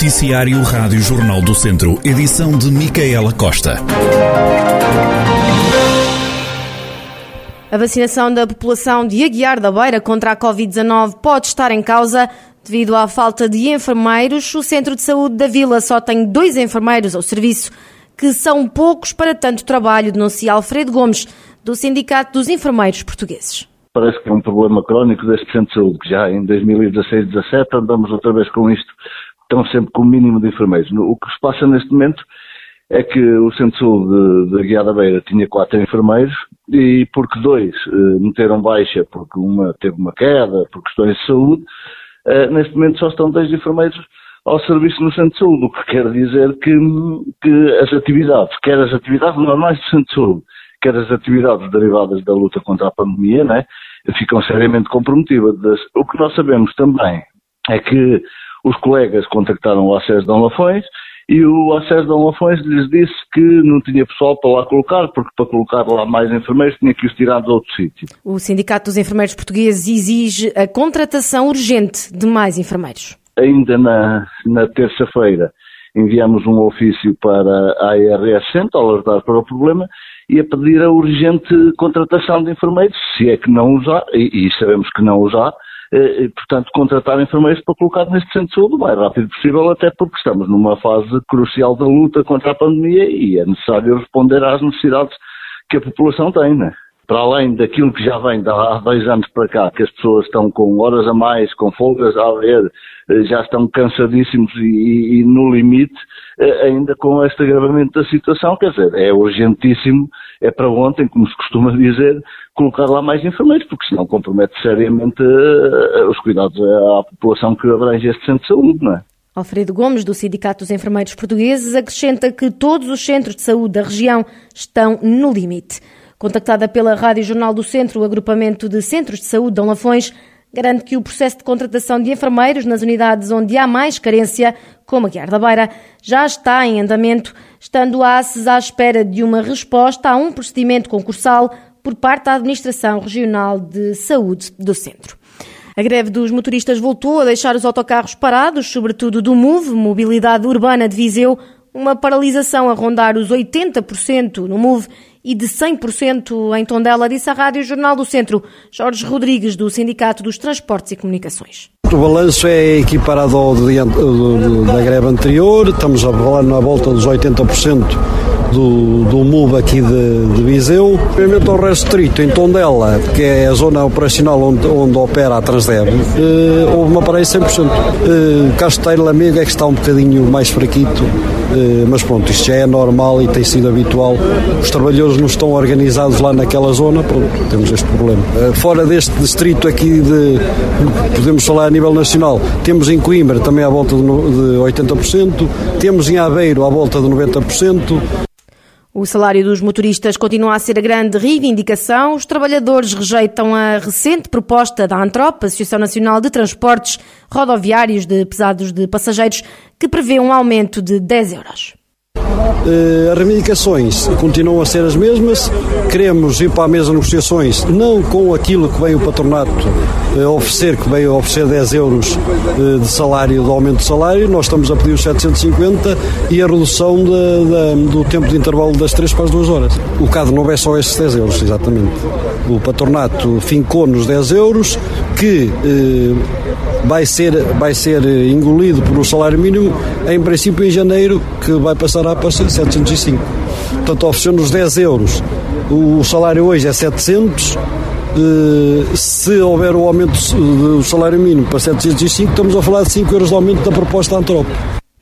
Noticiário Rádio Jornal do Centro, edição de Micaela Costa. A vacinação da população de Aguiar da Beira contra a Covid-19 pode estar em causa. Devido à falta de enfermeiros, o Centro de Saúde da Vila só tem dois enfermeiros ao serviço, que são poucos para tanto trabalho, denuncia Alfredo Gomes, do Sindicato dos Enfermeiros Portugueses. Parece que é um problema crónico deste Centro de Saúde, que já em 2016-17 andamos outra vez com isto, estão sempre com o mínimo de enfermeiros. O que se passa neste momento é que o Centro de de, Guiada Beira tinha quatro enfermeiros e porque dois eh, meteram baixa porque uma teve uma queda, por questões de saúde, eh, neste momento só estão dois enfermeiros ao serviço no Centro de Saúde, o que quer dizer que, que as atividades, quer as atividades normais do Centro de Saúde, quer as atividades derivadas da luta contra a pandemia, né, ficam seriamente comprometidas. O que nós sabemos também é que os colegas contactaram o acesso de Lafões e o acesso de Lafões lhes disse que não tinha pessoal para lá colocar, porque para colocar lá mais enfermeiros tinha que os tirar de outro sítio. O Sindicato dos Enfermeiros Portugueses exige a contratação urgente de mais enfermeiros. Ainda na, na terça-feira enviamos um ofício para a ARS Centro, a alertar para o problema, e a pedir a urgente contratação de enfermeiros, se é que não usar, e, e sabemos que não usar, eh, portanto, contratar enfermeiros para colocar neste centro de saúde o mais rápido possível, até porque estamos numa fase crucial da luta contra a pandemia e é necessário responder às necessidades que a população tem, né? Para além daquilo que já vem de há dois anos para cá, que as pessoas estão com horas a mais, com folgas a haver, eh, já estão cansadíssimos e, e, no limite, eh, ainda com este agravamento da situação, quer dizer, é urgentíssimo, é para ontem, como se costuma dizer, colocar lá mais enfermeiros, porque senão compromete seriamente eh, os cuidados à população que abrange este centro de saúde, não é? Alfredo Gomes, do Sindicato dos Enfermeiros Portugueses, acrescenta que todos os centros de saúde da região estão no limite. Contactada pela Rádio Jornal do Centro, o agrupamento de centros de saúde Dom Lafões garante que o processo de contratação de enfermeiros nas unidades onde há mais carência, como a Guiar da Beira, já está em andamento, estando a ACES à espera de uma resposta a um procedimento concursal por parte da Administração Regional de Saúde do Centro. A greve dos motoristas voltou a deixar os autocarros parados, sobretudo do MOVE, Mobilidade Urbana de Viseu, uma paralisação a rondar os 80% no MOVE e de 100% em Tondela, disse a Rádio Jornal do Centro, Jorge Rodrigues, do Sindicato dos Transportes e Comunicações. O balanço é equiparado ao do, do, da greve anterior, estamos a falar na volta dos 80% do, do MUB aqui de, de Viseu. Ao restrito em Tondela, que é a zona operacional onde, onde opera a Transdev, eh, houve uma parede 100%. Eh, Casteiro Lamego é que está um bocadinho mais fraquito, eh, mas pronto, isto já é normal e tem sido habitual. Os trabalhadores não estão organizados lá naquela zona, pronto, temos este problema. Eh, fora deste distrito aqui de, podemos falar a nível nacional, temos em Coimbra também à volta de 80%, temos em Aveiro à volta de 90%. O salário dos motoristas continua a ser a grande reivindicação. Os trabalhadores rejeitam a recente proposta da ANTROP, Associação Nacional de Transportes Rodoviários de Pesados de Passageiros, que prevê um aumento de 10 euros. As reivindicações continuam a ser as mesmas. Queremos ir para a mesa de negociações, não com aquilo que veio o patronato uh, oferecer, que veio oferecer 10 euros uh, de salário, de aumento de salário. Nós estamos a pedir os 750 e a redução de, de, do tempo de intervalo das 3 para as 2 horas. O caso não é só esses 10 euros, exatamente. O patronato fincou nos 10 euros, que vai ser, vai ser engolido por um salário mínimo, em princípio em janeiro, que vai passar a para 705. Portanto, ofereceu-nos 10 euros. O salário hoje é 700. Eh, se houver o aumento do salário mínimo para 705, estamos a falar de 5 euros de aumento da proposta Antrop.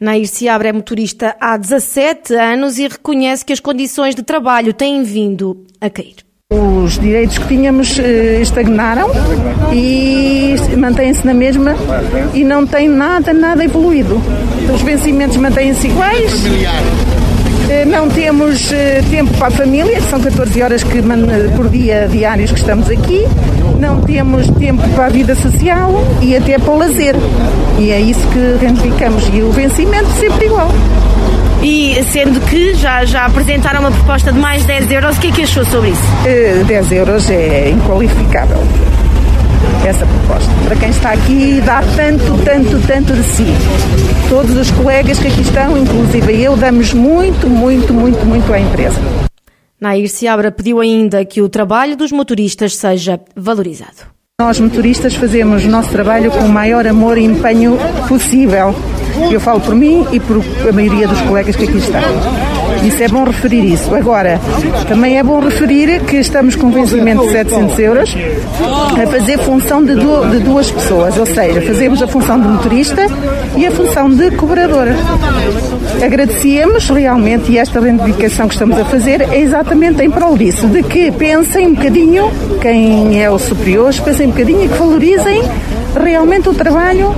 Nair Seabra é motorista há 17 anos e reconhece que as condições de trabalho têm vindo a cair. Os direitos que tínhamos eh, estagnaram e mantêm-se na mesma e não tem nada, nada evoluído. Os vencimentos mantêm-se iguais. Eh, não temos eh, tempo para a família, são 14 horas que, por dia diários que estamos aqui. Não temos tempo para a vida social e até para o lazer. E é isso que reivindicamos. E o vencimento sempre igual. E sendo que já, já apresentaram uma proposta de mais 10 euros, o que é que achou sobre isso? Uh, eh, 10 euros é inqualificável. essa proposta. Para quem está aqui, dá tanto, tanto, tanto de si. Todos os colegas que aqui estão, inclusive eu, damos muito, muito, muito, muito à empresa. Nair Seabra pediu ainda que o trabalho dos motoristas seja valorizado. Nós, motoristas, fazemos o nosso trabalho com o maior amor e empenho possível. Eu falo por mim e por a maioria dos colegas que aqui estão. Isso é bom referir isso. Agora, também é bom referir que estamos com um vencimento de 700 euros a fazer função de, de duas pessoas, ou seja, fazemos a função de motorista e a função de cobradora. Agradecemos realmente e esta reivindicação que estamos a fazer é exatamente em prol disso, de que pensem um bocadinho, quem é o superior, pensem um bocadinho e que valorizem realmente o trabalho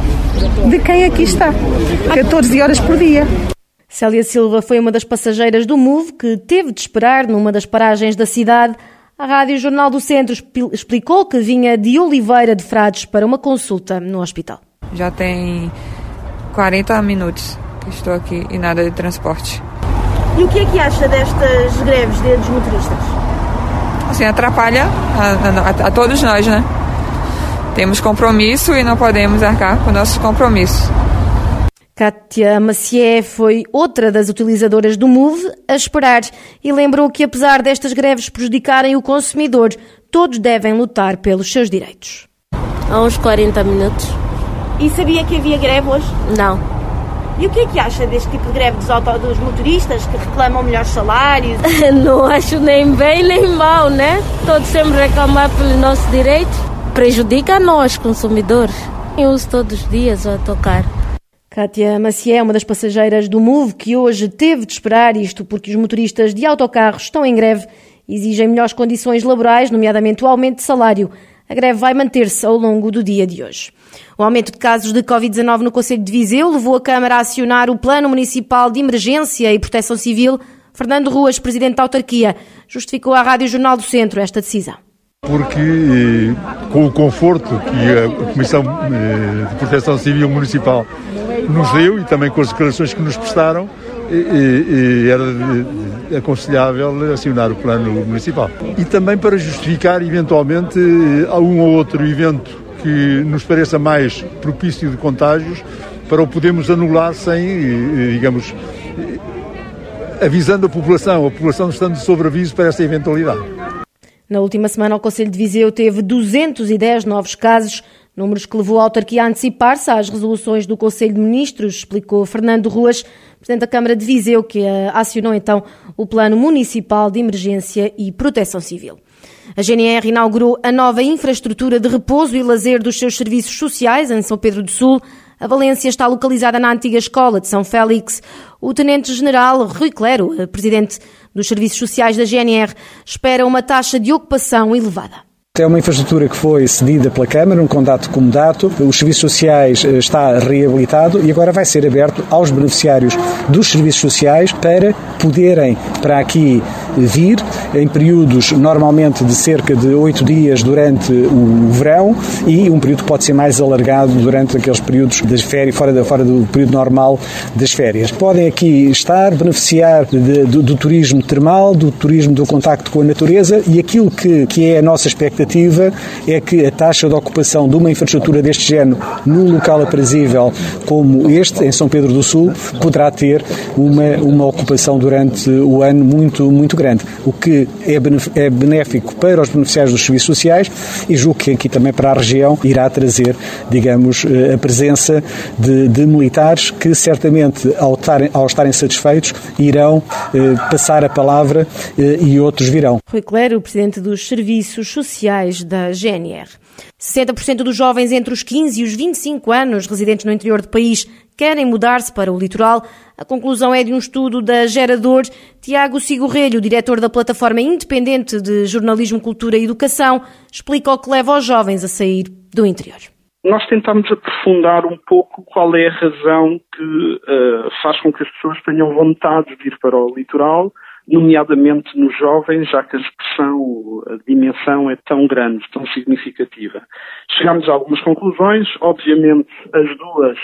de quem aqui está. 14 horas por dia. Célia Silva foi uma das passageiras do MOVE que teve de esperar numa das paragens da cidade. A Rádio Jornal do Centro explicou que vinha de Oliveira de Frades para uma consulta no hospital. Já tem 40 minutos que estou aqui e nada de transporte. E o que é que acha destas greves dos motoristas? Assim, atrapalha a, a, a todos nós, né? Temos compromisso e não podemos arcar com nossos compromissos. Kátia Macié foi outra das utilizadoras do MOVE a esperar e lembrou que, apesar destas greves prejudicarem o consumidor, todos devem lutar pelos seus direitos. Há uns 40 minutos. E sabia que havia greve hoje? Não. E o que é que acha deste tipo de greve dos, auto, dos motoristas que reclamam melhores salários? Não acho nem bem nem mal, né? Todos sempre reclamar pelos nossos direitos. Prejudica a nós, consumidores. Eu uso todos os dias a tocar. Kátia Macié é uma das passageiras do MOVE que hoje teve de esperar isto porque os motoristas de autocarros estão em greve e exigem melhores condições laborais, nomeadamente o aumento de salário. A greve vai manter-se ao longo do dia de hoje. O aumento de casos de Covid-19 no Conselho de Viseu levou a Câmara a acionar o Plano Municipal de Emergência e Proteção Civil. Fernando Ruas, presidente da autarquia, justificou à Rádio Jornal do Centro esta decisão. Porque, eh, com o conforto que a Comissão eh, de Proteção Civil Municipal nos deu e também com as declarações que nos prestaram, e, e era aconselhável acionar o plano municipal. E também para justificar, eventualmente, um ou outro evento que nos pareça mais propício de contágios, para o podermos anular sem, digamos, avisando a população, a população estando sob aviso para essa eventualidade. Na última semana, o Conselho de Viseu teve 210 novos casos, números que levou a autarquia a antecipar-se às resoluções do Conselho de Ministros, explicou Fernando Ruas, Presidente da Câmara de Viseu, que acionou então o Plano Municipal de Emergência e Proteção Civil. A GNR inaugurou a nova infraestrutura de repouso e lazer dos seus serviços sociais em São Pedro do Sul. A Valência está localizada na antiga escola de São Félix. O Tenente-General Rui Clero, presidente dos Serviços Sociais da GNR, espera uma taxa de ocupação elevada. É uma infraestrutura que foi cedida pela Câmara, um condato comodato. Os serviços sociais eh, está reabilitado e agora vai ser aberto aos beneficiários dos serviços sociais para poderem para aqui vir em períodos normalmente de cerca de oito dias durante o verão e um período que pode ser mais alargado durante aqueles períodos das férias, fora, da, fora do período normal das férias. Podem aqui estar, beneficiar de, do, do, turismo termal, do turismo do contacto com a natureza e aquilo que, que é a nossa expectativa é que a taxa de ocupação de uma infraestrutura deste género num local aprazível como este, em São Pedro do Sul, poderá ter uma, uma ocupação durante o ano muito, muito grande, o que é, é benéfico para os beneficiários dos serviços sociais e julgo que aqui também para a região irá trazer, digamos, eh, a presença de, de militares que certamente, ao, tarem, ao estarem satisfeitos, irão eh, passar a palavra eh, e outros virão. Rui Clero, o Presidente dos Serviços Sociais da GNR. 60% dos jovens entre os 15 e os 25 anos residentes no interior do país querem mudar-se para o litoral. A conclusão é de um estudo da Gerador. Tiago Sigorrelho, diretor da plataforma independente de jornalismo, cultura e educação, explica o que leva os jovens a sair do interior. Nós tentamos aprofundar um pouco qual é a razão que uh, faz com que as pessoas tenham vontade de ir para o litoral nomeadamente nos jovens, já que a expressão, a dimensão é tão grande, tão significativa. Chegamos a algumas conclusões, obviamente as duas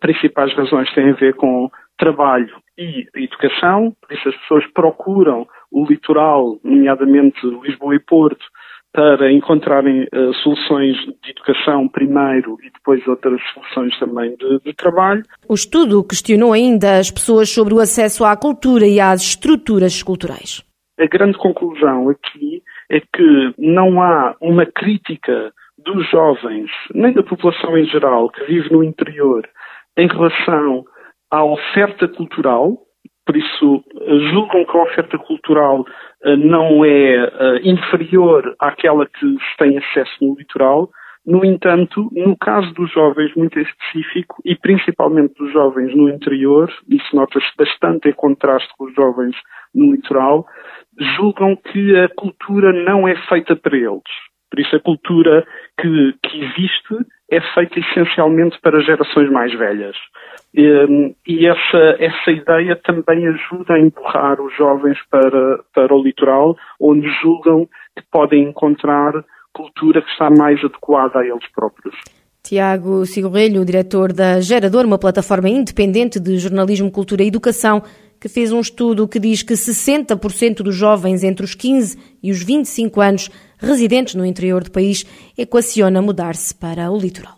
principais razões têm a ver com trabalho e educação, por isso as pessoas procuram o litoral, nomeadamente Lisboa e Porto, para encontrarem uh, soluções de educação primeiro e depois outras soluções também de, de, trabalho. O estudo questionou ainda as pessoas sobre o acesso à cultura e às estruturas culturais. A grande conclusão aqui é que não há uma crítica dos jovens, nem da população em geral, que vive no interior, em relação à oferta cultural, por isso julgam que a oferta cultural uh, não é uh, inferior àquela que se tem acesso no litoral. No entanto, no caso dos jovens, muito em específico, e principalmente dos jovens no interior, isso nota-se bastante em contraste com os jovens no litoral, julgam que a cultura não é feita para eles. Por isso, a cultura que, que existe é feita essencialmente para gerações mais velhas. E, e essa, essa ideia também ajuda a empurrar os jovens para, para o litoral, onde julgam que podem encontrar cultura que está mais adequada a eles próprios. Tiago Sigorrelho, diretor da Gerador, uma plataforma independente de jornalismo, cultura e educação, que fez um estudo que diz que 60% dos jovens entre os 15 e os 25 anos residentes no interior do país equaciona mudar-se para o litoral.